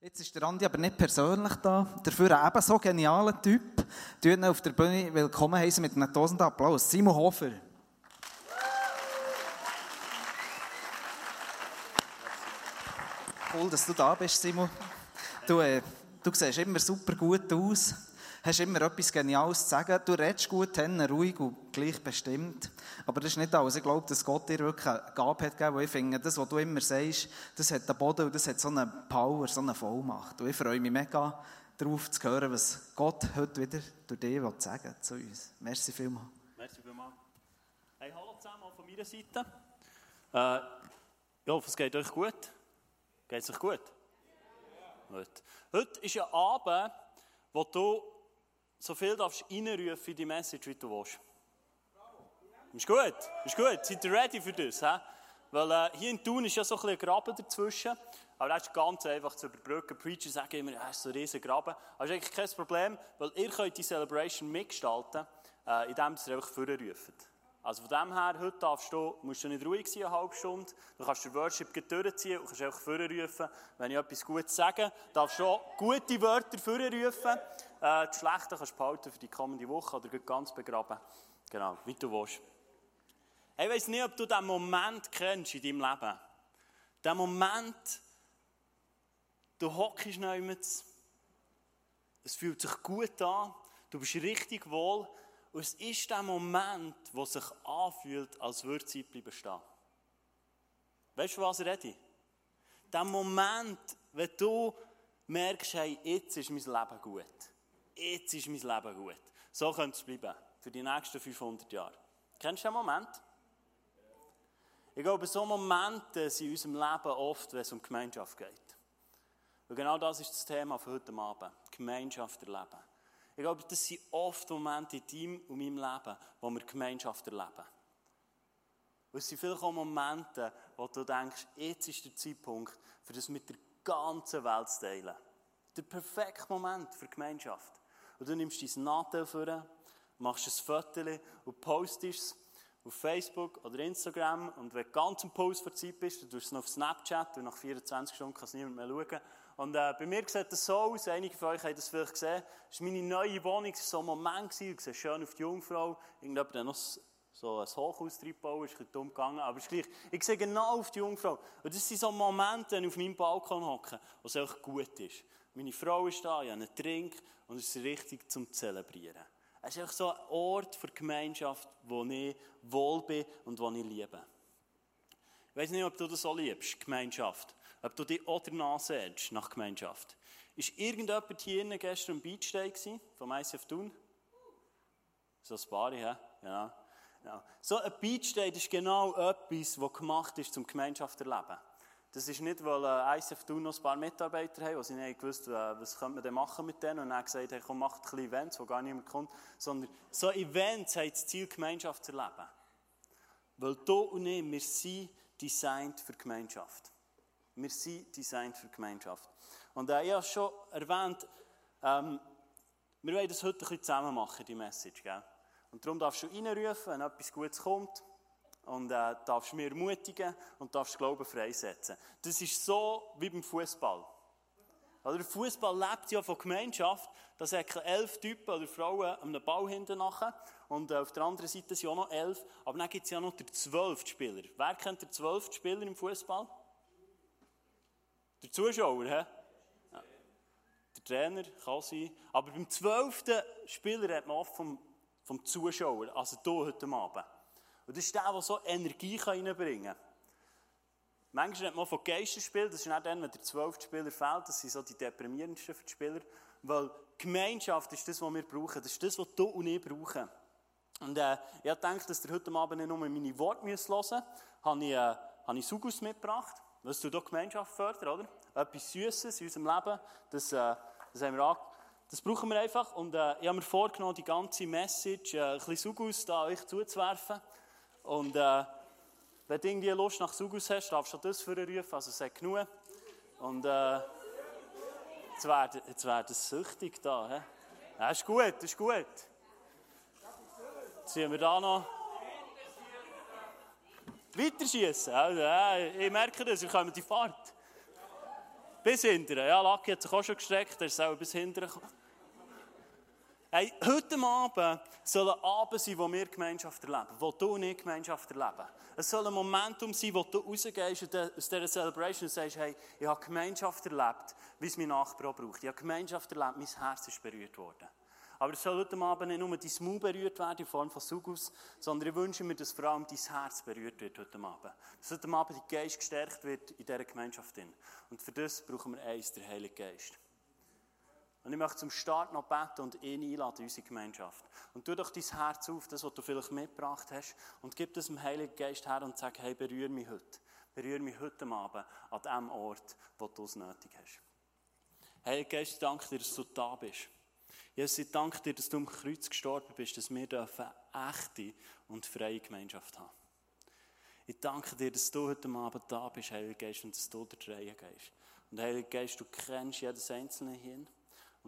Jetzt ist der Andi aber nicht persönlich da, dafür ein ebenso genialer Typ. Wir ihn auf der Bühne willkommen heißen mit einem tausend Applaus. Simon Hofer. Cool, dass du da bist, Simon. Du, äh, du siehst immer super gut aus, hast immer etwas Geniales zu sagen. Du redest gut, ruhig und gleich bestimmt. Aber das ist nicht alles. Ich glaube, dass Gott dir wirklich eine Gabe hat gegeben, ich finde, das, was du immer sagst, das hat einen Boden und das hat so eine Power, so eine Vollmacht. Und ich freue mich mega darauf zu hören, was Gott heute wieder durch dich sagen will zu uns. Merci vielmals. Merci vielmals. Hey, hallo zusammen auch von meiner Seite. Äh, ich hoffe, es geht euch gut. Geht es euch gut? Ja. Gut. Heute ist ein Abend, wo du so viel darfst reinrufen in die Message, wie du willst. Ist gut, ist gut. Seid ihr ready für das? He? Weil äh, hier in Thun ist ja so ein, ein Graben dazwischen. Aber das ist ganz einfach zu überbrücken. Preacher sagen immer, ja, ist so ein riesen Graben. Aber das ist eigentlich kein Problem, weil ihr könnt die Celebration mitgestalten, äh, indem ihr einfach vorruft. Also von dem her, heute darfst du, musst du nicht ruhig sein, eine halbe Stunde. Du kannst den Worship durchziehen und kannst einfach vorrufen. Wenn ich etwas Gutes sage, darfst du auch gute Wörter vorrufen. Äh, das Schlechte kannst du behalten für die kommende Woche oder ganz begraben. Genau, wie du willst. Ich weiß nicht, ob du diesen Moment kennst in deinem Leben. Der Moment, du hockst neu es fühlt sich gut an, du bist richtig wohl und es ist der Moment, wo sich anfühlt, als würde die Zeit bleiben stehen. Weißt du, was ich rede? Der Moment, wenn du merkst, hey, jetzt ist mein Leben gut. Jetzt ist mein Leben gut. So könnte es bleiben. Für die nächsten 500 Jahre. Kennst du den Moment? Ich glaube, so Momente sind in unserem Leben oft, wenn es um Gemeinschaft geht. Und genau das ist das Thema für heute Abend. Gemeinschaft erleben. Ich glaube, das sind oft Momente in deinem und meinem Leben, wo wir Gemeinschaft erleben. Und es sind vielleicht auch Momente, wo du denkst, jetzt ist der Zeitpunkt, für das mit der ganzen Welt zu teilen. Der perfekte Moment für Gemeinschaft. Und du nimmst dein Nadel vor, machst ein Foto und postest es auf Facebook oder Instagram und wenn du ganz im Post für Zeit bist, dann tust du es noch auf Snapchat und nach 24 Stunden kann es niemand mehr schauen. Und äh, bei mir sieht das so aus, einige von euch haben das vielleicht gesehen, das war meine neue Wohnung, das war so ein Moment, gewesen, ich sehe schön auf die Jungfrau, irgendjemand hat noch so ein Hochhaus reingebaut, ist ein bisschen dumm gegangen, aber ist gleich. Ich sehe genau auf die Jungfrau. Und das sind so Momente, wenn ich auf meinem Balkon hocke, wo es einfach gut ist. Meine Frau ist da, ich habe einen Trink und es ist richtig zum Zelebrieren. Es ist einfach so ein Ort für Gemeinschaft, wo ich wohl bin und wo ich liebe. Ich weiß nicht, ob du das so liebst, Gemeinschaft. Ob du dich auch danach nach Gemeinschaft. Ist irgendjemand hier gestern am Beach Day gewesen, vom ICF Thun? So ein paar, ja? Genau. So ein Beach ist genau etwas, was gemacht ist, zum Gemeinschaft zu erleben. Das ist nicht, weil äh, ICF Thun noch ein paar Mitarbeiter haben, die sie nicht gewusst äh, was könnte man denn machen mit denen und dann gesagt haben, komm, macht ein bisschen Events, wo gar niemand kommt, sondern so Events haben das Ziel, Gemeinschaft zu erleben. Weil du und ich, wir sind designed für Gemeinschaft. Wir sind designed für Gemeinschaft. Und äh, ich habe schon erwähnt, ähm, wir wollen das heute ein bisschen zusammen machen, die Message. Gell? Und darum darfst du reinrufen, wenn etwas Gutes kommt und äh, darfst mich ermutigen und darfst Glauben freisetzen. Das ist so wie beim Fußball. Der Fußball lebt ja von Gemeinschaft. Da sind elf Typen oder Frauen am Ball hinten nachher. Und äh, auf der anderen Seite sind auch noch elf. Aber dann gibt es ja noch den zwölften Spieler. Wer kennt den zwölften Spieler im Fußball? Der Zuschauer, hä? Ja. Der Trainer kann sein. Aber beim zwölften Spieler hat man oft vom, vom Zuschauer, also hier heute Abend. Und das ist der, der so Energie reinbringen kann. Manchmal hat man von Geisterspiel, das ist nicht dann, wenn der zwölfte Spieler fehlt, das sind so die deprimierendsten für die Spieler, weil Gemeinschaft ist das, was wir brauchen, das ist das, was du und ich brauchen. Und äh, ich denke, dass ihr heute Abend nicht nur meine Worte hören müsst, habe ich, äh, habe ich Sugus mitgebracht, was du hier Gemeinschaft fördern, oder? Etwas Süßes in unserem Leben, das, äh, das haben wir das brauchen wir einfach. Und äh, ich habe mir vorgenommen, die ganze Message äh, ein bisschen Sugus da euch zuzuwerfen. Und äh, wenn du irgendwie Lust nach Sugus hast, darfst du das rufen, also sag genug. Und äh, jetzt wird, jetzt es süchtig da. He? Ja, ist gut, ist gut. Ziehen wir da noch. Weiterschießen. Ja, ich merke das, wir kommen die Fahrt. Bis hinterher. Ja, Lucky hat sich auch schon gestreckt, er ist auch bis hinterher gekommen. Hey, heute Abend soll ein Abend sein, wo wir Gemeinschaft erleben, wo du und ich Gemeinschaft erleben. Es soll ein Momentum sein, wo du rausgehst aus dieser Celebration und sagst, hey, ich habe Gemeinschaft erlebt, wie es mein Nachbar auch braucht. Ich habe Gemeinschaft erlebt, mein Herz ist berührt worden. Aber es soll heute Abend nicht nur dein Maul berührt werden in Form von Sugus, sondern ich wünsche mir, dass vor allem dein Herz berührt wird heute Abend. Dass heute Abend dein Geist gestärkt wird in dieser Gemeinschaft. Und für das brauchen wir eins, der Heilige Geist. Und ich möchte zum Start noch beten und ihn einladen in unsere Gemeinschaft. Und tu doch dein Herz auf, das, was du vielleicht mitgebracht hast, und gib das dem Heiligen Geist her und sag, hey, berühre mich heute. Berühre mich heute Abend an dem Ort, wo du es nötig hast. Heiliger Geist, ich danke dir, dass du da bist. Jesus, ich danke dir, dass du am Kreuz gestorben bist, dass wir eine echte und freie Gemeinschaft haben. Ich danke dir, dass du heute Abend da bist, Heiliger Geist, und dass du der Reihe gehst. Und Heiliger Geist, du kennst jedes Einzelne hier.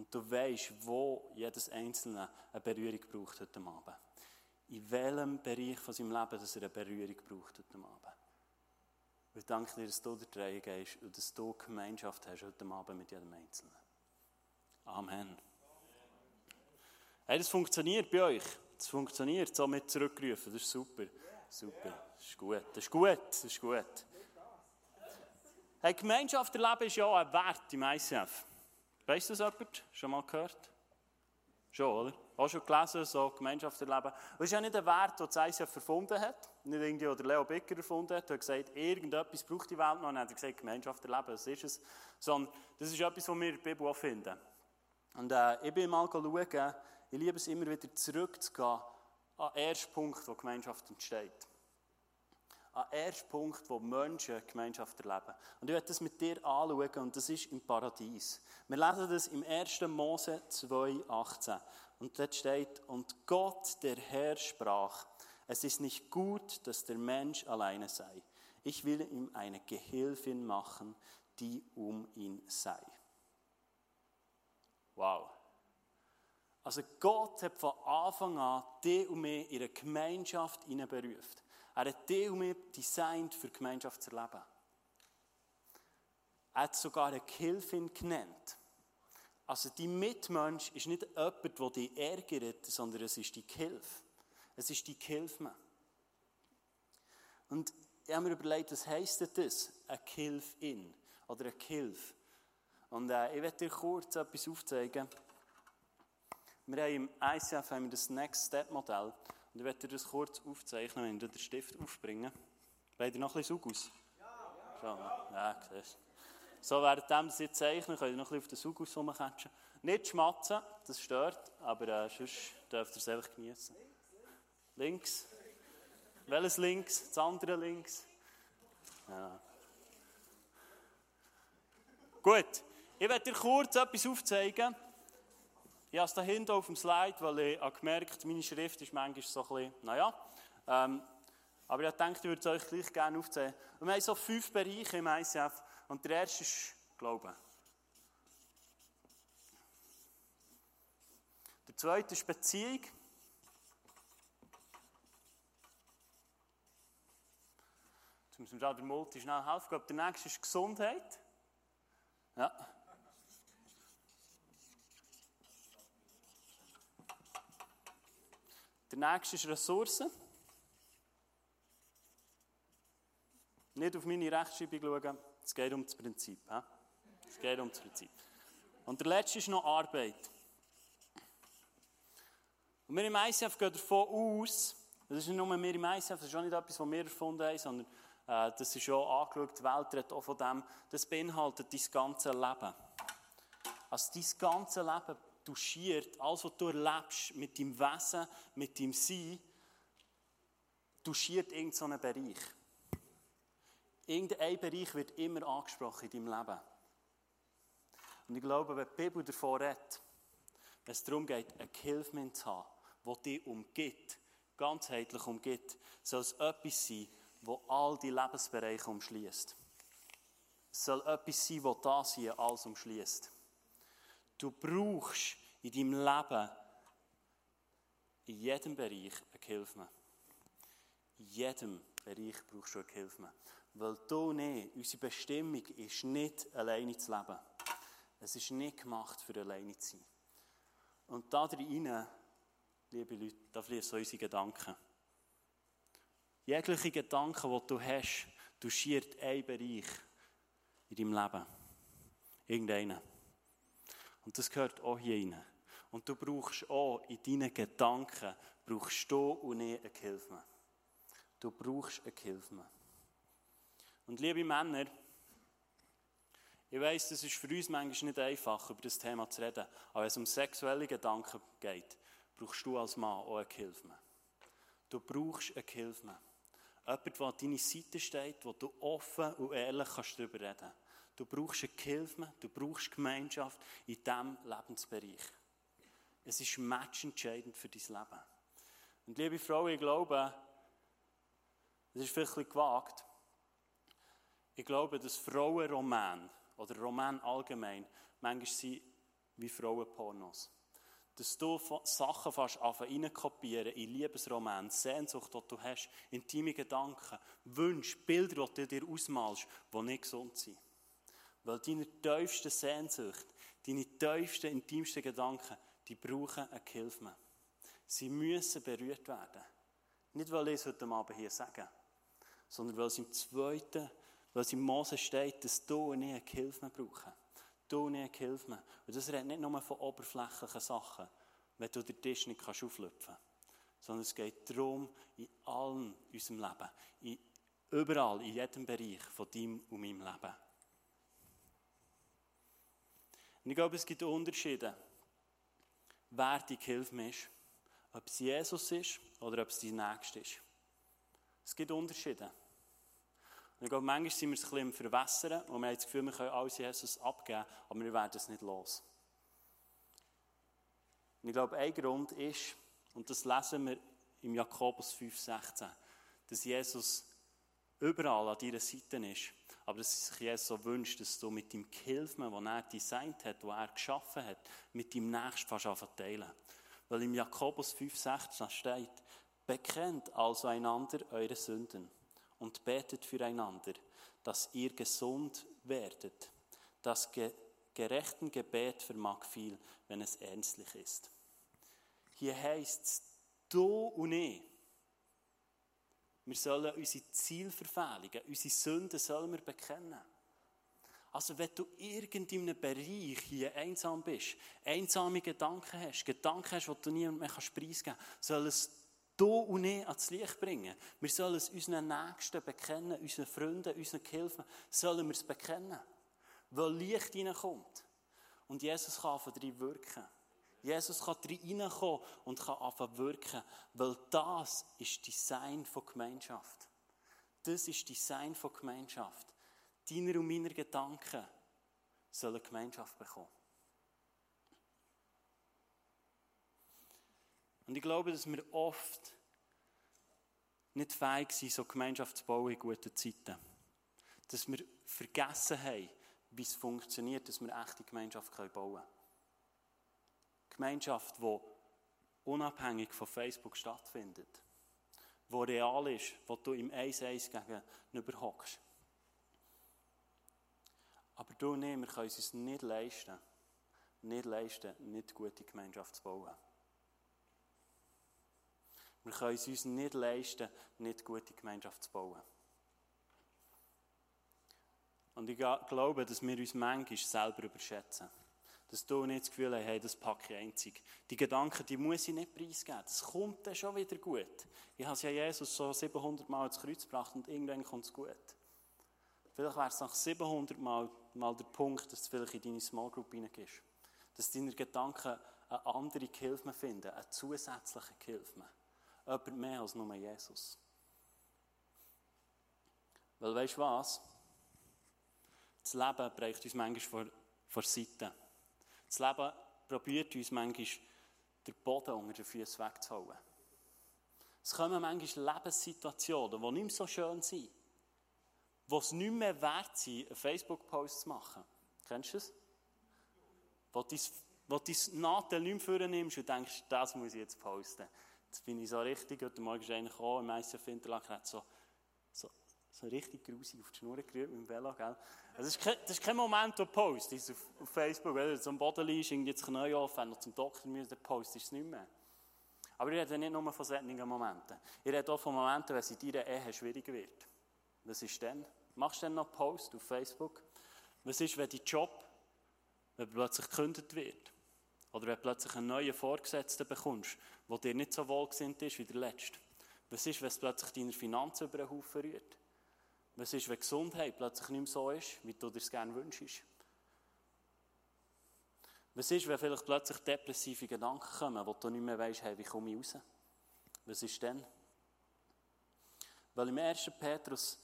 Und du weißt, wo jedes Einzelne eine Berührung braucht heute Abend. In welchem Bereich von seinem Leben, dass er eine Berührung braucht heute Abend. Und ich danke dir, dass du der Reihe gehst und dass du Gemeinschaft hast heute Abend mit jedem Einzelnen. Amen. Hey, das funktioniert bei euch. Das funktioniert, so mit zurückrufen. Das ist super. Super. Das ist gut. Das ist gut. Das ist gut. Hey, Gemeinschaft erleben ist ja auch ein Wert im ICF. Weißt du das jemand? Schon mal gehört? Schon, oder? Auch schon gelesen, so Gemeinschaft erleben. Das ist ja nicht ein Wert, den ICF erfunden hat. Nicht irgendwie, oder Leo Becker erfunden hat. Er hat gesagt, irgendetwas braucht die Welt noch. Und dann hat er gesagt, Gemeinschaft erleben, das ist es. Sondern das ist etwas, was wir in der Bibel auch finden. Und äh, ich bin mal schauen, ich liebe es immer wieder zurückzugehen an den ersten Punkt, wo Gemeinschaft entsteht an ersten Punkt, wo Menschen Gemeinschaft erleben. Und ich werde das mit dir anschauen und das ist im Paradies. Wir lesen das im 1. Mose 2,18. Und dort steht, und Gott, der Herr, sprach, es ist nicht gut, dass der Mensch alleine sei. Ich will ihm eine Gehilfin machen, die um ihn sei. Wow. Also Gott hat von Anfang an die und mich in eine Gemeinschaft berufen. Er hat dich und mich designt, für Gemeinschaft zu erleben. Er hat sogar eine Gehilfin genannt. Also die Mitmensch ist nicht jemand, der dich ärgert, sondern es ist die Gehilfe. Es ist die Gehilfe. Und ich habe mir überlegt, was heisst das? Eine Gehilfin oder eine Gehilfe. Und äh, ich werde dir kurz etwas aufzeigen. Wir haben im ICF haben wir das Next Step Modell. Und ich werde dir das kurz aufzeichnen, wenn du den Stift aufbringen. Wollt ihr noch ein bisschen Sugus? Ja. Schon, ja, siehst So, während sie zeichnen, könnt ihr noch ein bisschen auf den Sugus rumkatschen. Nicht schmatzen, das stört, aber äh, sonst dürft ihr es einfach genießen. Links. Welches links? Das andere links. Ja. Gut, ich werde dir kurz etwas aufzeigen. Ich habe es da hinten auf dem Slide, weil ich habe gemerkt meine Schrift ist manchmal so ein bisschen, naja. Ähm, aber ich dachte, ich würde es euch gleich gerne aufzählen. Wir haben so fünf Bereiche im ICF. Und der erste ist Glauben. Der zweite ist Beziehung. Jetzt müssen wir der Multi schnell helfen. Ich glaube, der nächste ist Gesundheit. Ja. Der nächste ist Ressourcen. Nicht auf meine Rechtschreibung schauen, es geht um das Prinzip. Es geht um das Prinzip. Und der letzte ist noch Arbeit. Und wir im ICF gehen davon aus, das ist nicht nur wir im ICF, das ist auch nicht etwas, was wir erfunden haben, sondern äh, das ist schon angeschaut, die Welt redet auch von dem, das beinhaltet dein ganze Leben. Also dein ganze Leben touchiert, alles, was du erlebst mit deinem Wesen, mit deinem Sein, touchiert irgendeinen Bereich. Irgendein Bereich wird immer angesprochen in deinem Leben. Und ich glaube, wenn die Bibel davon redet, wenn es darum geht, eine Gehilfe zu haben, die dich umgibt, ganzheitlich umgibt, soll es etwas sein, das all die Lebensbereiche umschließt. Es soll etwas sein, das das hier alles umschließt. Du brauchst in deinem Leben in jedem Bereich eine Hilfe. In jedem Bereich brauchst du eine Hilfe. Weil du nicht, unsere Bestimmung ist nicht, alleine zu leben. Es ist nicht gemacht, für alleine zu sein. Und da drinnen, liebe Leute, da fließen unsere Gedanken. Jegliche Gedanken, die du hast, schiert einen Bereich in deinem Leben. Irgendeinen. Und das gehört auch hier rein. Und du brauchst auch in deinen Gedanken, brauchst du und nicht eine Gehilfe. Du brauchst eine Gehilfe. Und liebe Männer, ich weiss, das ist für uns manchmal nicht einfach, über das Thema zu reden. Aber wenn es um sexuelle Gedanken geht, brauchst du als Mann auch eine Gehilfe. Du brauchst eine Gehilfe. Jemand, der an deiner Seite steht, wo du offen und ehrlich kannst darüber reden kannst. Du brauchst eine Gehilfe, du brauchst Gemeinschaft in diesem Lebensbereich. Es ist matchentscheidend für dein Leben. Und liebe Frau, ich glaube, das ist vielleicht ein gewagt, ich glaube, dass Frauenroman oder Roman allgemein manchmal sind wie Frauenpornos. Dass du Sachen fast anfangen kopieren in Liebesroman, Sehnsucht, die du hast, intime Gedanken, Wünsche, Bilder, die du dir ausmalst, die nicht gesund sind. Weil deine tiefsten Sehnsucht, deine tiefsten, intimsten Gedanken, die brauchen eine Hilfe. Sie müssen berührt werden. Nicht, weil ich es heute Abend hier sage, sondern weil es im zweiten, weil es im Mose steht, dass du und ich eine Hilfe brauchen. Du und ich eine Hilfe. Und das redet nicht nur von oberflächlichen Sachen, wenn du den Tisch nicht auflöpfen kannst. Sondern es geht darum, in allen unserem Leben, in, überall, in jedem Bereich von deinem und meinem Leben. Und ich glaube, es gibt Unterschiede, wer die Hilfe ist. Ob es Jesus ist oder ob es dein Nächster ist. Es gibt Unterschiede. Und ich glaube, manchmal sind wir ein bisschen im Verwässern und wir haben das Gefühl, wir können alles Jesus abgeben, aber wir werden es nicht los. Und ich glaube, ein Grund ist, und das lesen wir im Jakobus 5,16, dass Jesus überall an deiner Seite ist aber dass sich Jesus so wünscht, dass du mit dem Gehilfen, den er designt hat, den er geschaffen hat, mit dem Nächsten fast teilen. Weil im Jakobus 5,16 steht, bekennt also einander eure Sünden und betet füreinander, dass ihr gesund werdet. Das ge gerechten Gebet vermag viel, wenn es ernstlich ist. Hier heißt es, du und ich, wir sollen unsere Zielverfehlungen, unsere Sünden sollen wir bekennen. Also wenn du irgendeinem Bereich hier einsam bist, einsame Gedanken hast, Gedanken hast, die du niemandem mehr preisgeben kannst, soll es du und ich ans Licht bringen. Wir sollen es unseren Nächsten bekennen, unseren Freunden, unseren Gehilfen, sollen wir es bekennen. Weil Licht hineinkommt. Und Jesus kann von dir wirken. Jesus kann reinkommen und kann anfangen wirken, weil das ist Design von Gemeinschaft. Das ist Design von Gemeinschaft. Deiner und meiner Gedanken sollen Gemeinschaft bekommen. Und ich glaube, dass wir oft nicht fähig sind, so Gemeinschaft zu bauen in guten Zeiten. Dass wir vergessen haben, wie es funktioniert, dass wir echte Gemeinschaft bauen können. Gemeinschaft, die unabhängig von Facebook stattfindet, die real ist, wo du im 1-1 gegenüber hockst. Aber du und ich, wir können es uns nicht leisten, nicht leisten, nicht gute Gemeinschaft zu bauen. Wir können es uns nicht leisten, nicht gute Gemeinschaft zu bauen. Und ich glaube, dass wir uns manchmal selber überschätzen dass du nicht das Gefühl hast, hey, das packe ich einzig. Die Gedanken, die muss ich nicht preisgeben. Das kommt dann schon wieder gut. Ich habe ja Jesus so 700 Mal ins Kreuz gebracht und irgendwann kommt es gut. Vielleicht wäre es nach 700 Mal, mal der Punkt, dass du vielleicht in deine Small Group hineingehst. Dass deine Gedanken eine andere Hilfe finden, eine zusätzliche Hilfe. Jemand mehr als nur Jesus. Weil weißt du was? Das Leben bräuchte uns manchmal vor, vor Seite. Das Leben probiert uns manchmal, den Boden unter den Füßen wegzuholen. Es kommen manchmal Lebenssituationen, die nicht mehr so schön sind. Wo es nicht mehr wert ist, einen Facebook-Post zu machen. Kennst du das? Wo du dein Nadel nicht mehr vornimmst und denkst, das muss ich jetzt posten. Jetzt bin ich so richtig, heute Morgen ist eigentlich auch im ICF Interlaken, so, so So richtig grusig auf die Schnur gerührt mit dem Velo, gell? Das ist kein, das ist kein Moment, wo du postest auf, auf Facebook, wenn du am Boden liegst, irgendwie jetzt neu auf, wenn du zum Doktor musst, dann postest du es nicht mehr. Aber ich rede nicht nur von solchen Momenten. Ich rede auch von Momenten, wenn es in deiner Ehe schwierig wird. Was ist denn? Machst du dann noch Post auf Facebook? Was ist, wenn dein Job wenn plötzlich gekündigt wird? Oder wenn du plötzlich einen neuen Vorgesetzten bekommst, der dir nicht so wohlgesinnt ist wie der letzte? Was ist, wenn es plötzlich deine Finanzen über den Haufen rührt? Was ist, wenn Gesundheit plötzlich nicht mehr so ist, wie du dir es gerne wünschst? Was ist, wenn vielleicht plötzlich depressive Gedanken kommen, wo du nicht mehr weißt, hey, wie komme ich raus? Was ist denn? Weil im 1. Petrus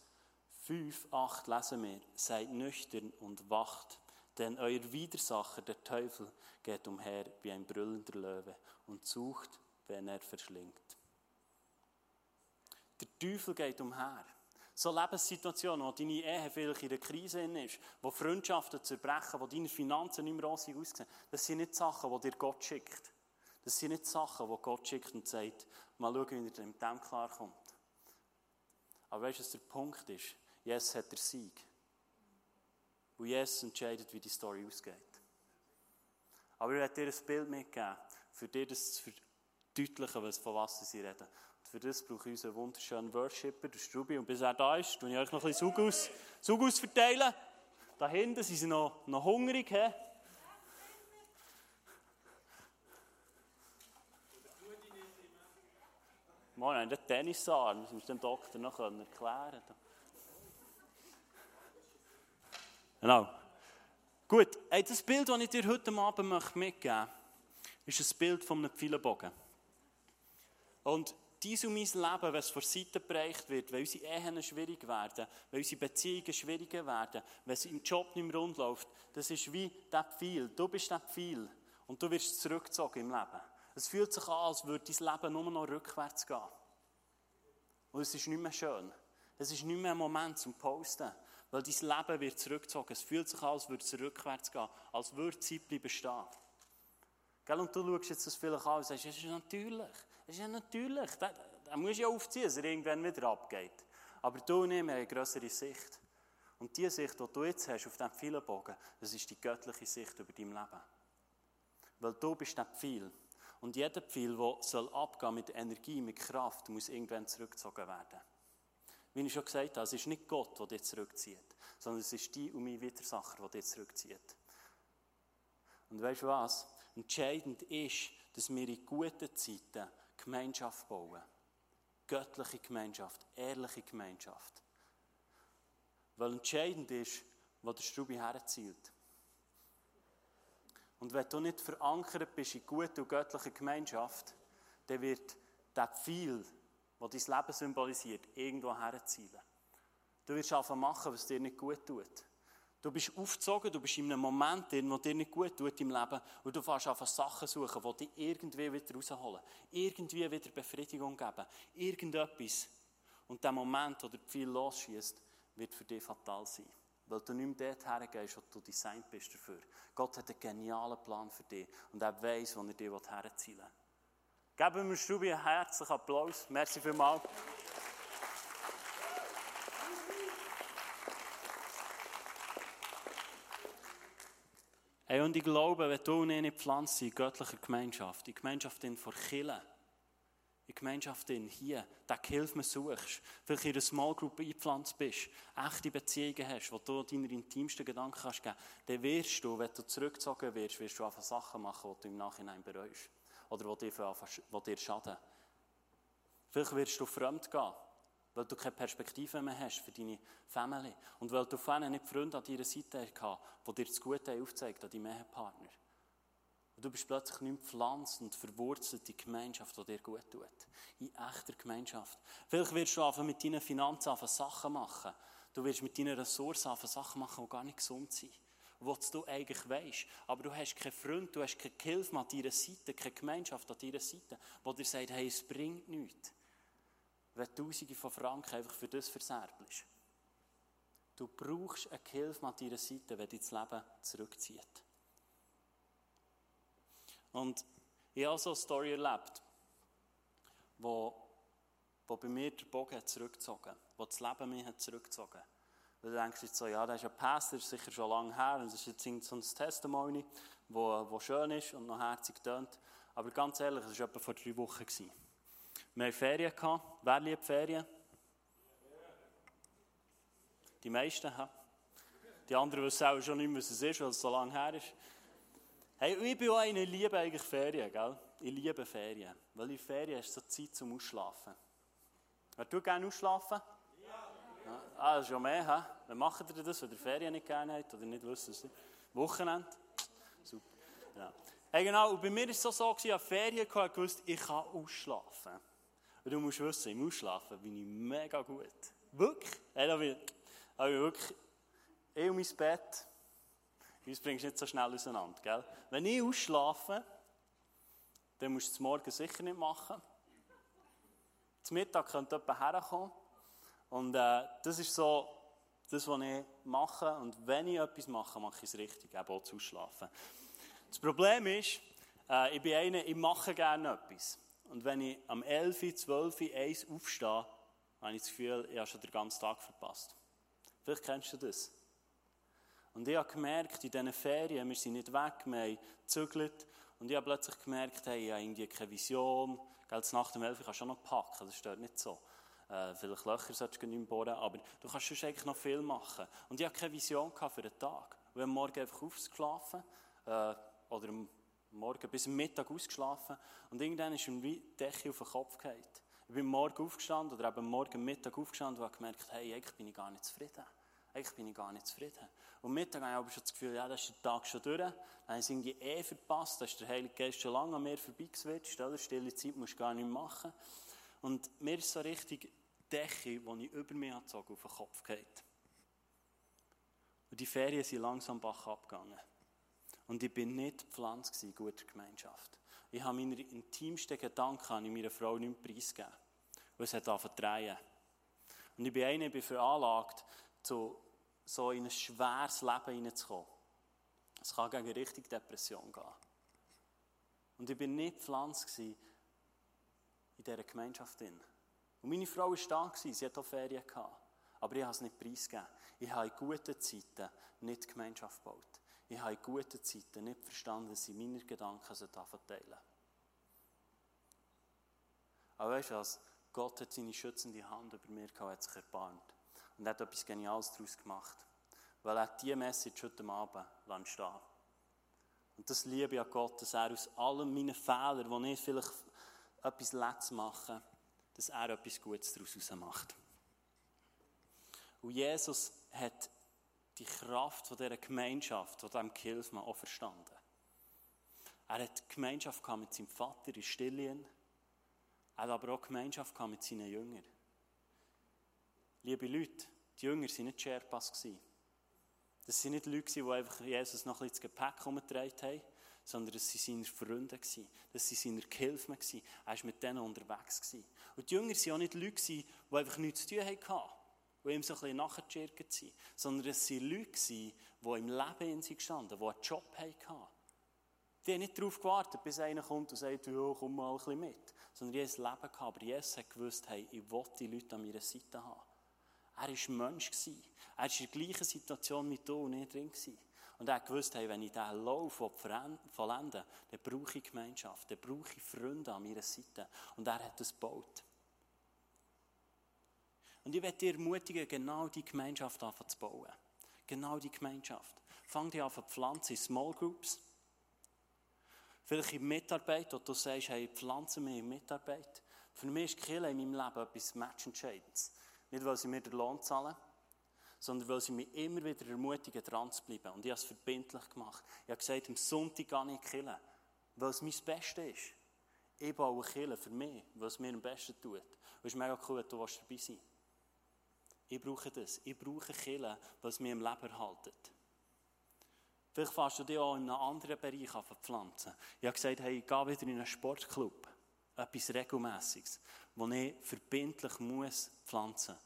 5, 8 lesen wir, seid nüchtern und wacht, denn euer Widersacher, der Teufel, geht umher wie ein brüllender Löwe und sucht, wen er verschlingt. Der Teufel geht umher. So Lebenssituationen, wo deine Ehe vielleicht in einer Krise ist, wo Freundschaften zerbrechen, wo deine Finanzen nicht mehr rosig aussehen, das sind nicht Sachen, die dir Gott schickt. Das sind nicht Sachen, die Gott schickt und sagt, mal schauen, wie er mit dem klarkommt. Aber weißt du, was der Punkt ist? Jesus hat der Sieg. Und Jesus entscheidet, wie die Story ausgeht. Aber ich werde dir ein Bild mitgeben, für dir das zu verdeutlichen, von was sie reden. Für das brauche ich unseren wunderschönen Worshipper, der Strubi. Und bis er da ist, tue ich euch noch ein bisschen Sug aus, Sug aus verteilen. Da hinten sind sie noch, noch hungrig. He? Mann, haben Tennisarm, das muss dem Doktor noch erklären. Genau. Gut, das Bild, das ich dir heute Abend mitgeben möchte, ist ein Bild von einem Pfeilenbogen. Und dies und mein Leben, wenn es vor Seite gebracht wird, wenn unsere Ehen schwierig werden, wenn unsere Beziehungen schwieriger werden, wenn es im Job nicht mehr rund läuft, das ist wie der Pfeil. Du bist der Pfeil und du wirst zurückgezogen im Leben. Es fühlt sich an, als würde dein Leben nur noch rückwärts gehen. Und es ist nicht mehr schön. Es ist nicht mehr ein Moment zum Posten, weil dein Leben wird zurückgezogen. Es fühlt sich an, als würde es rückwärts gehen, als würde Zeit bleiben stehen. Und du schaust jetzt das vielleicht an und sagst, es ist natürlich. Das ist ja natürlich. Da, da musst ja aufziehen, dass er irgendwann wieder abgeht. Aber du nimmst eine größere Sicht. Und die Sicht, die du jetzt hast auf diesem Pfeilenbogen, das ist die göttliche Sicht über dein Leben. Weil du bist der Pfeil. Und jeder Pfeil, der soll abgehen mit Energie, mit Kraft, muss irgendwann zurückgezogen werden. Wie ich schon gesagt habe, es ist nicht Gott, der dich zurückzieht, sondern es ist die und mein Widersacher, der dich zurückzieht. Und weißt du was? Entscheidend ist, dass wir in guten Zeiten Gemeinschaft bauen. Göttliche Gemeinschaft, ehrliche Gemeinschaft. Weil entscheidend ist, wo der Strubi herzielt. Und wenn du nicht verankert bist in guter und göttlicher Gemeinschaft, dann wird der Pfeil, der dein Leben symbolisiert, irgendwo herzielen. Du wirst einfach machen, was dir nicht gut tut. Du bist aufgezogen, du bist in einem Moment drin, der dir nicht gut tut im Leben und du fängst einfach Sachen suchen, die dich irgendwie wieder rausholen, irgendwie wieder Befriedigung geben, irgendetwas. Und der Moment, wo der Pfeil losschießt, wird für dich fatal sein. Weil du nicht mehr dort hergehst, wo du designt bist dafür. Gott hat einen genialen Plan für dich und er weiß, wo er dich herzielen will. Geben wir Strubi einen herzlichen Applaus. Merci vielmals. Hey, und ich glaube, wenn du nicht pflanzt in göttlicher Gemeinschaft, in Gemeinschaft in vor Kirche, in Gemeinschaft in hier, der Hilfe suchst, vielleicht in einer Small Group eingepflanzt bist, echte Beziehungen hast, wo du deine intimsten Gedanken kannst geben, dann wirst du, wenn du zurückgezogen wirst, wirst du einfach Sachen machen, die du im Nachhinein bereust. Oder die dir schaden. Vielleicht wirst du fremd gehen weil du keine Perspektive mehr hast für deine Familie und weil du vorhin nicht Freunde an deiner Seite hattest, die dir das Gute aufzeigen an deinem Ehepartner. Und du bist plötzlich nicht pflanzt und verwurzelt in Gemeinschaft, die dir gut tut. In echter Gemeinschaft. Vielleicht wirst du einfach mit deinen Finanzen Sachen machen. Du wirst mit deinen Ressourcen einfach Sachen machen, die gar nicht gesund sind. Was du eigentlich weißt. Aber du hast keinen Freund, du hast keine Hilfe an deiner Seite, keine Gemeinschaft an deiner Seite, die dir sagt, hey, es bringt nichts wenn Tausende von Franken einfach für das verserbelst. Du brauchst eine Hilfe an deiner Seite, wenn dich das Leben zurückzieht. Und ich habe so eine Story erlebt, wo, wo bei mir der Bogen zurückgezogen wo das Leben mich hat zurückgezogen hat. Du denkst jetzt so, ja, das ist ein Pastor, sicher schon lange her, und es ist jetzt so ein Testimony, wo schön ist und noch herzig tönt. Aber ganz ehrlich, es war etwa vor drei Wochen. Gewesen. Wir hatten Ferien. Gehabt. Wer liebt Ferien? Die meisten, ha? Die anderen wissen auch schon nicht mehr, was es ist, weil es so lange her ist. Hey, ich bin auch einer, ich liebe eigentlich Ferien, gell? Ich liebe Ferien. Weil in Ferien ist so Zeit zum Ausschlafen. Wer du gerne ausschlafen? Ja. Ah, das ist schon mehr, ha? Dann macht ihr das, wenn ihr Ferien nicht gerne habt oder nicht wisst, was Wochenende? Super. Ja. Hey, genau, und bei mir war es so, so ich hatte Ferien, ich gewusst, ich kann ausschlafen. Und du musst wissen, im Ausschlafen bin ich mega gut. Wirklich? Hey, da bin, da bin ich wirklich, ich und mein Bett, uns bringst du nicht so schnell auseinander, gell? Wenn ich ausschlafe, dann musst du es morgen sicher nicht machen. Zum Mittag könnte jemand herkommen. Und äh, das ist so das, was ich mache. Und wenn ich etwas mache, mache ich es richtig, eben auch zu schlafen. Das Problem ist, äh, ich bin einer, ich mache gerne etwas. Und wenn ich am 11., 12., 1 aufstehe, habe ich das Gefühl, ich habe schon den ganzen Tag verpasst. Vielleicht kennst du das. Und ich habe gemerkt, in diesen Ferien, wir sind nicht weg, wir haben gezügelt. Und ich habe plötzlich gemerkt, hey, ich habe irgendwie keine Vision. Gell, nach dem 11 kannst du auch noch packen, das stört nicht so. Äh, vielleicht Löcher solltest du nicht bohren, aber du kannst schon eigentlich noch viel machen. Und ich hatte keine Vision für den Tag. Wir haben morgen einfach ausgeschlafen, äh, oder am Morgen bis Mittag ausgeschlafen, und irgendwann ist mir wie Decke auf den Kopf gefallen. Ich bin morgen aufgestanden, oder eben morgen Mittag aufgestanden und habe gemerkt, hey, eigentlich bin ich gar nicht zufrieden. Eigentlich bin ich gar nicht zufrieden. Und Mittag habe ich aber schon das Gefühl, ja, das ist der Tag schon durch. Dann habe ich irgendwie eh verpasst. Da ist der Heilige Geist schon lange an mir vorbeigeswitcht. Oder? Stille Zeit musst du gar nicht machen. Und mir ist so richtig die Decke, die ich über mich gezogen auf den Kopf geht. Und die Ferien sind langsam Bach abgegangen. Und ich bin nicht pflanzt in guter Gemeinschaft. Ich habe meine intimsten Gedanken an meiner Frau nicht preisgegeben. Und es hat angefangen zu drehen. Und ich bin einer, ich bin veranlagt, zu so in ein schweres Leben hineinzukommen. Es kann gegen richtig Depression gehen. Und ich bin nicht pflanzt in dieser Gemeinschaft. Und meine Frau war da, sie hatte auch Ferien. Gehabt. Aber ich habe es nicht preisgegeben. Ich habe in guten Zeiten nicht Gemeinschaft gebaut. Ich habe in guten Zeiten nicht verstanden, dass ich meine Gedanken verteilen Aber weißt du was? Gott hat seine schützende Hand über mir gehabt, hat sich erbarmt. Und hat etwas Geniales daraus gemacht. Weil er diese Message heute Abend stehen Und das liebe ich an Gott, dass er aus allen meinen Fehlern, wo ich vielleicht etwas Letztes mache, dass er etwas Gutes daraus macht. Und Jesus hat die Kraft von dieser Gemeinschaft, von diesem Gehilfen auch verstanden. Er hat Gemeinschaft mit seinem Vater in Stillien. Er hat aber auch Gemeinschaft mit seinen Jüngern. Liebe Leute, die Jünger waren nicht Sherpas. Das waren nicht Leute, die einfach Jesus noch ein bisschen das Gepäck umgetragen haben, sondern das waren seine Freunde. Das waren seine Gehilfen. Er war mit denen unterwegs. Und die Jünger waren auch nicht Leute, die einfach nichts zu tun hatten, die ihm so ein bisschen nachgeschirrt sind, sondern es waren Leute, die im Leben in sich standen, die einen Job hatten. Die haben nicht darauf gewartet, bis einer kommt und sagt, ja, komm mal ein bisschen mit. Sondern die haben ein Leben gehabt. Aber Jesus hat gewusst, hey, ich will die Leute an meiner Seite haben. Er war Mensch. Er war in der gleichen Situation mit du und ich drin. Und er wusste, hey, wenn ich diesen Lauf vollende, dann brauche ich Gemeinschaft, dann brauche ich Freunde an meiner Seite. Und er hat das gebaut. Und ich werde dir ermutigen, genau diese Gemeinschaft zu bauen. Genau die Gemeinschaft. Fang dich an zu pflanzen in Small Groups. Vielleicht in Mitarbeit, wo du sagst, hey, pflanze mich in Mitarbeit. Für mich ist Kirche in meinem Leben etwas Matchentscheidendes. Nicht, weil sie mir den Lohn zahlen, sondern weil sie mich immer wieder ermutigen, dran zu bleiben. Und ich habe es verbindlich gemacht. Ich habe gesagt, am Sonntag gehe ich killen, weil es mein Bestes ist. Ich baue Killen für mich, weil es mir am besten tut. Und es ist mega cool, dass du dabei sein Ich brauche das. Ich brauche Killen, es mir im Leben erhaltet. Vielleicht fährst du dich auch in einem anderen Bereich an pflanzen. Ich habe gesagt, hey, ich gehe wieder in einen Sportclub. Etwas Regelmäßiges wo ich verbindlich muss pflanzen muss,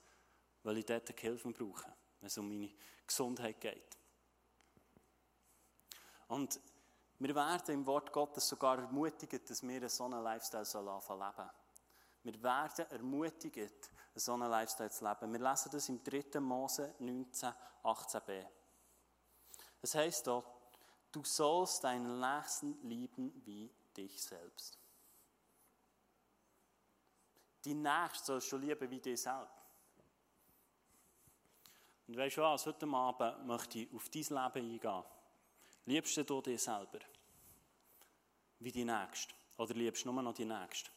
weil ich dort Hilfe brauche, wenn es um meine Gesundheit geht. Und wir werden im Wort Gottes sogar ermutigen, dass wir so einen Lifestyle leben sollen. Wir werden ermutigt, so einen Lifestyle zu leben. Wir lesen das im 3. Mose 19, 18b. Es heißt dort, du sollst deinen Nächsten lieben wie dich selbst. Die Nächste sollst du lieben wie dich selbst. Und weißt du was, heute Abend möchte ich auf dein Leben eingehen. Liebst du dich selber? Wie die Nächste? Oder liebst du nur noch die Nächste?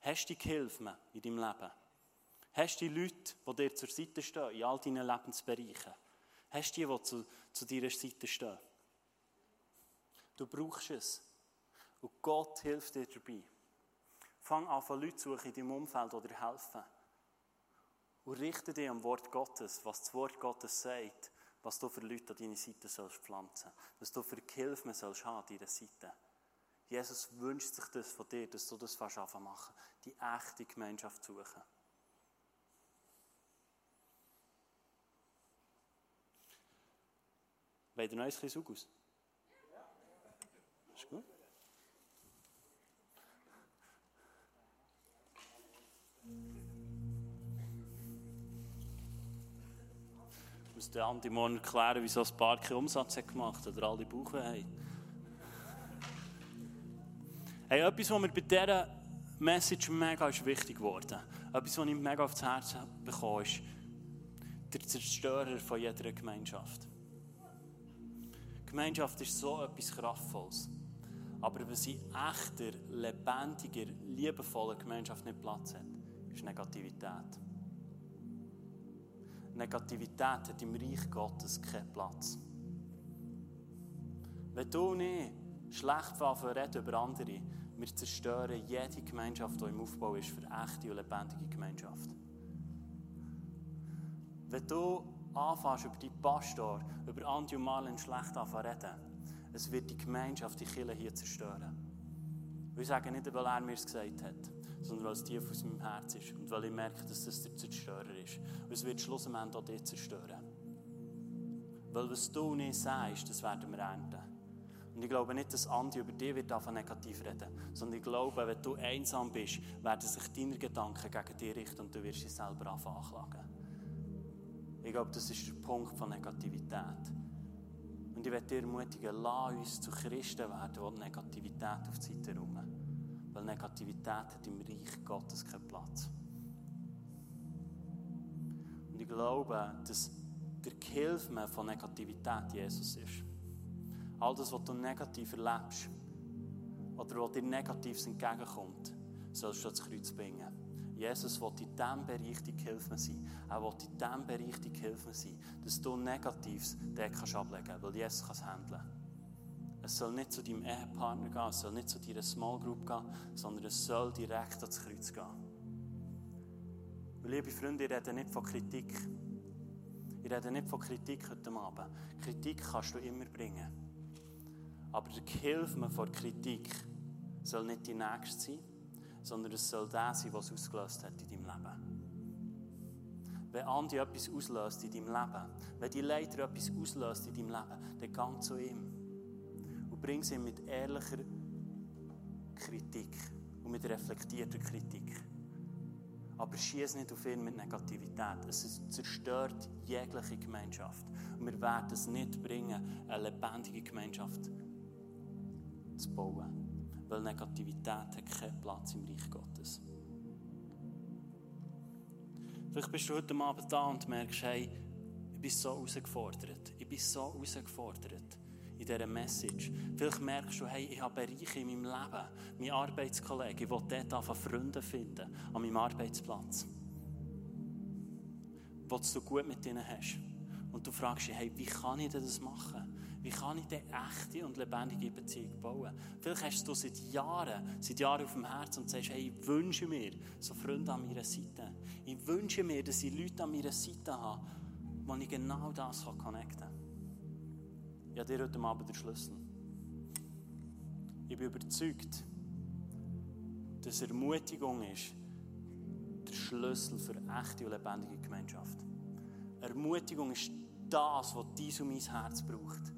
Hast du die Hilfe in deinem Leben? Hast du die Leute, die dir zur Seite stehen, in all deinen Lebensbereichen? Hast du die, die zu, zu deiner Seite stehen? Du brauchst es. Und Gott hilft dir dabei. Fang an, von Leuten zu suchen in deinem Umfeld, die dir helfen. Und richte dich am Wort Gottes, was das Wort Gottes sagt, was du für Leute an deine Seite sollst pflanzen, was du für Hilfe sollst haben an deiner Seite. Jesus wünscht sich das von dir, dass du das fast machen die echte Gemeinschaft suchen. Wollt ihr noch ein bisschen Sugus? Ist gut? Ich muss der Andi morgen erklären, wieso das Paar keinen Umsatz hat gemacht oder alle Bauchweh haben. Hey, etwas, was mir bei dieser Message mega ist wichtig geworden, etwas, was ich mega aufs Herz bekommen ist der Zerstörer von jeder Gemeinschaft. Gemeinschaft ist so etwas Kraftvolles. Aber was in echter, lebendiger, liebevoller Gemeinschaft nicht Platz hat, ist Negativität. Negativität hat im Reich Gottes keinen Platz. Wenn du nicht schlecht reden über andere, wir zerstören jede Gemeinschaft, die im Aufbau ist, für echte und lebendige Gemeinschaft. Wenn du anfängst, über deinen Pastor, über Andi und Marlen schlecht reden, es wird die Gemeinschaft, die Kirche hier zerstören. Und ich sage nicht, weil er mir es gesagt hat, sondern weil es tief aus meinem Herz ist und weil ich merke, dass das der Zerstörer ist. Und es wird schlussendlich auch dich zerstören. Weil was du nicht sagst, das werden wir ernten. Und ich glaube nicht, dass Andi über dich wird negativ reden, sondern ich glaube, wenn du einsam bist, werden sich deine Gedanken gegen dich richten und du wirst dich selber anklagen. Ich glaube, das ist der Punkt von Negativität. Und ich werde dir ermutigen, lass uns zu Christen werden, die Negativität auf die Seite räumen. Weil Negativität hat im Reich Gottes keinen Platz. Und ich glaube, dass der Gehilfe von Negativität Jesus ist. All das, was du negativ erlebst, oder was dir negativ entgegenkommt, sollst du ans Kreuz bringen. Jesus will in diesem Bereich die Hilfe sein. Er will in diesem Bereich die Hilfe sein, dass du Negatives dort kannst ablegen kannst, weil Jesus kann es handeln. Es soll nicht zu deinem Ehepartner gehen, es soll nicht zu deiner Small Group gehen, sondern es soll direkt ans Kreuz gehen. Liebe Freunde, ich rede nicht von Kritik. Ich rede nicht von Kritik heute Abend. Kritik kannst du immer bringen. Aber der Hilfe vor Kritik soll nicht die nächste sein, sondern es soll der sein, was ausgelöst hat in deinem Leben. Wenn Andi etwas auslöst in deinem Leben, wenn die Leiter etwas auslöst in deinem Leben, dann gang zu ihm und bring sie mit ehrlicher Kritik und mit reflektierter Kritik. Aber schieß nicht auf ihn mit Negativität. Es zerstört jegliche Gemeinschaft. Und wir werden es nicht bringen, eine lebendige Gemeinschaft zu bauen weil Negativität hat keinen Platz im Reich Gottes. Vielleicht bist du heute Abend da und merkst, hey, ich bin so herausgefordert. Ich bin so herausgefordert in dieser Message. Vielleicht merkst du, hey, ich habe Bereiche in meinem Leben, mein Arbeitskollege, ich will dort Freunde finden, an meinem Arbeitsplatz. Wo du gut mit ihnen hast. Und du fragst dich, hey, wie kann ich das machen? Wie kann ich eine echte und lebendige Beziehung bauen? Vielleicht hast du seit Jahren, seit Jahren auf dem Herzen und sagst, hey, ich wünsche mir so Freunde an meiner Seite. Ich wünsche mir, dass ich Leute an meiner Seite habe, wo ich genau das connecten kann. Habe dir heute Abend den Schlüssel. Ich bin überzeugt, dass Ermutigung ist der Schlüssel für echte und lebendige Gemeinschaft. Ermutigung ist das, was dies und mein Herz braucht.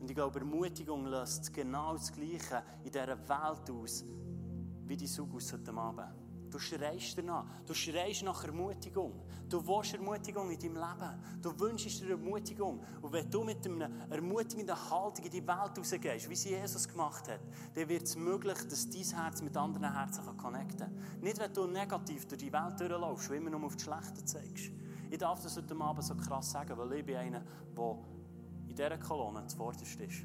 Und ich glaube, Ermutigung löst genau das Gleiche in dieser Welt aus, wie die Sugus heute Abend. Du schreist danach. Du schreist nach Ermutigung. Du willst Ermutigung in deinem Leben. Du wünschst dir Ermutigung. Und wenn du mit einer ermutigenden Haltung in die Welt rausgehst, wie sie Jesus gemacht hat, dann wird es möglich, dass dein Herz mit anderen Herzen connecten kann. Nicht, wenn du negativ durch die Welt durchläufst und immer nur auf das Schlechte zeigst. Ich darf das heute Abend so krass sagen, weil ich bin einer, der in dieser Kolonne zuvorderst ist.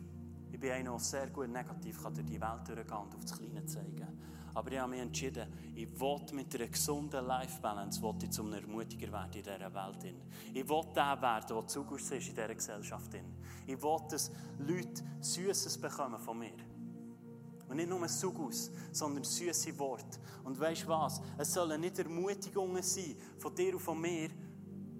Ich bin einer, der sehr gut negativ durch die Welt durchgehen kann auf das Kleine zeigen aber ich habe mich entschieden, ich will mit einer gesunden Life-Balance zu einem Ermutiger werden in dieser Welt. Ich will der werden, der Zugriff ist in dieser Gesellschaft. Ich will, dass Leute Süßes bekommen von mir. Und nicht nur Sugus, sondern süße Worte. Und weißt du was? Es sollen nicht Ermutigungen sein von dir und von mir,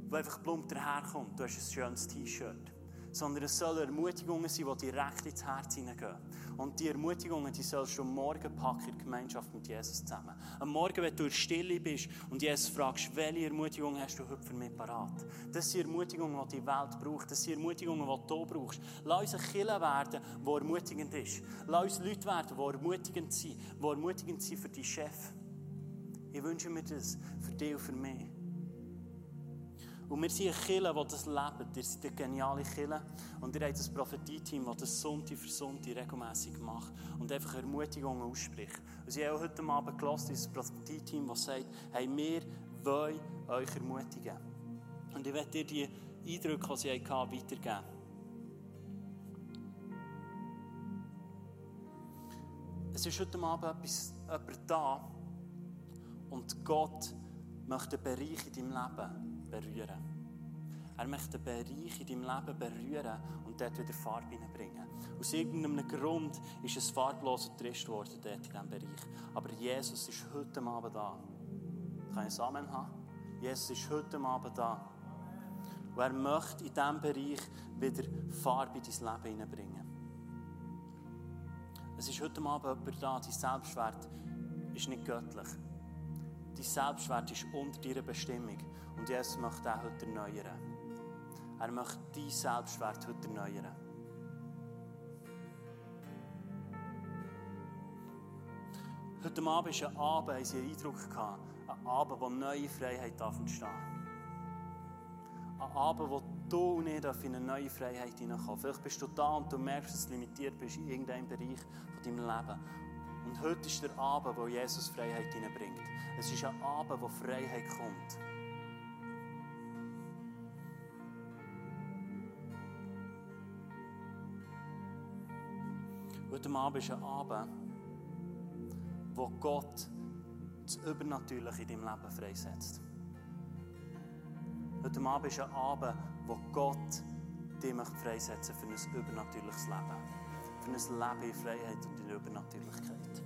wo einfach plump daherkommt. Du hast ein schönes T-Shirt sondern es sollen Ermutigungen sein, die direkt ins Herz hineingehen. Und die Ermutigungen, die sollst du Morgen packen in Gemeinschaft mit Jesus zusammen. Am Morgen, wenn du in Stille bist und Jesus fragst, welche Ermutigung hast du heute für mich parat? Das sind Ermutigungen, die die Welt braucht. Das sind Ermutigungen, die du brauchst. Lass uns ein Killer werden, der ermutigend ist. Lass uns Leute werden, die ermutigend sind, die ermutigend sind für deinen Chef. Ich wünsche mir das für dich und für mich. Und wir sind eine Kirche, die das lebt. Ihr seid eine geniale Kirche. Und ihr habt ein Prophetie-Team, das das Sonntag für Sonntag regelmässig macht und einfach Ermutigungen ausspricht. Und sie haben auch heute Abend gelassen, dieses Prophetie-Team, das sagt, hey, wir wollen euch ermutigen. Und ich werde dir die Eindrücke, die sie hatten, weitergeben. Es ist heute Abend etwas, jemand da und Gott möchte einen Bereich in deinem Leben berühren. Er möchte einen Bereich in deinem Leben berühren und dort wieder Farbe hineinbringen. Aus irgendeinem Grund ist es farblos und trist geworden dort in diesem Bereich. Aber Jesus ist heute Abend da. Kann ich Amen haben? Jesus ist heute Abend da. Und er möchte in diesem Bereich wieder Farbe in dein Leben hineinbringen. Es ist heute Abend jemand da, dein Selbstwert ist nicht göttlich. Dein Selbstwert ist unter deiner Bestimmung. Und Jesus möchte auch heute erneuern. Er möchte dein Selbstwert heute erneuern. Heute Abend ist ein Abend, haben sie einen Eindruck gehabt, ein Abend, wo neue Freiheit entstehen Ein Abend, wo du und ich in eine neue Freiheit hineinkommen. Vielleicht bist du da und du merkst, dass du limitiert bist in irgendeinem Bereich von deinem Leben. Und heute ist der Abend, wo Jesus Freiheit hineinbringt. Es ist ein Abend, wo Freiheit kommt. Heute Abend ist ein Abend, wo Gott das Übernatürliche in deinem Leben freisetzt. Heute Abend ist ein Abend, wo Gott dich freisetzen für ein übernatürliches Leben. Für ein Leben in Freiheit und in Übernatürlichkeit.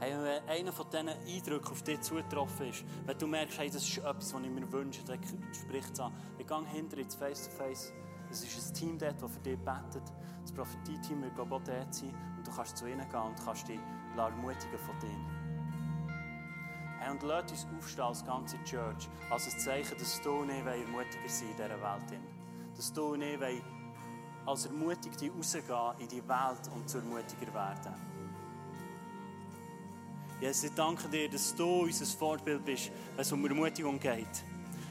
Hey, wenn einer von diesen Eindrücken auf dich zugetroffen ist, wenn du merkst, hey, das ist etwas, was ich mir wünsche, dann spricht es an. Ich gehe hinter ins Face-to-Face. Es ist ein Team dort, das für dich betet. Das Prophetie-Team wird auch dort sein und du kannst zu ihnen gehen und kannst dich ermutigen von denen. Hey, und lasst uns aufstehen als ganze Church, als ein Zeichen, dass du nicht ermutiger sein in dieser Welt. Dass du nicht als Ermutigte rausgehen in die Welt und zu Ermutiger werden. Jesus, ich danke dir, dass du unser Vorbild bist, wenn es um Ermutigung geht.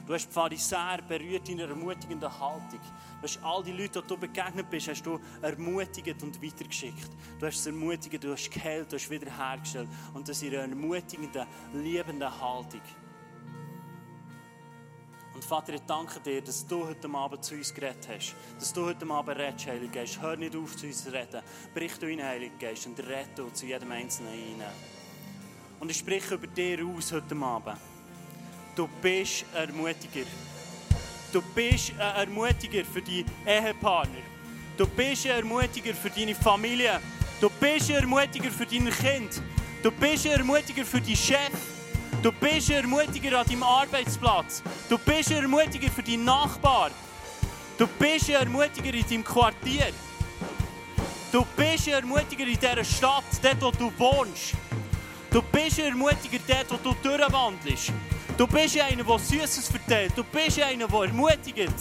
Du hast die Pharisäer berührt in einer ermutigenden Haltung. Du hast all die Leute, die du begegnet bist, hast du ermutigt und weitergeschickt. Du hast sie ermutigt, du hast geheilt, du hast wiederhergestellt. Und das ist eine ermutigende, liebende Haltung. Und Vater, ich danke dir, dass du heute Abend zu uns geredet hast. Dass du heute Abend redest, Heiliger Geist. Hör nicht auf, zu uns zu reden. Brich du in, Heiliger Geist, und rette zu jedem Einzelnen hinein. Und ich spreche über dir aus heute Abend. Du bist ein Ermutiger. Du bist ein Ermutiger für die Ehepartner. Du bist ein Ermutiger für deine Familie. Du bist ein Ermutiger für dein Kind. Du bist ein Ermutiger für deinen Chef. Du bist ein Ermutiger an deinem Arbeitsplatz. Du bist ein Ermutiger für deinen Nachbar. Du bist ein Ermutiger in deinem Quartier. Du bist ein Ermutiger in dieser Stadt, dort wo du wohnst. Du bist ein Ermutiger dort, wo du durchwandelst. Du bist einer, der Süßes verteilt. Du bist einer, der ermutigt.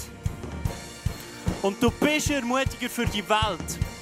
Und du bist ein Ermutiger für die Welt.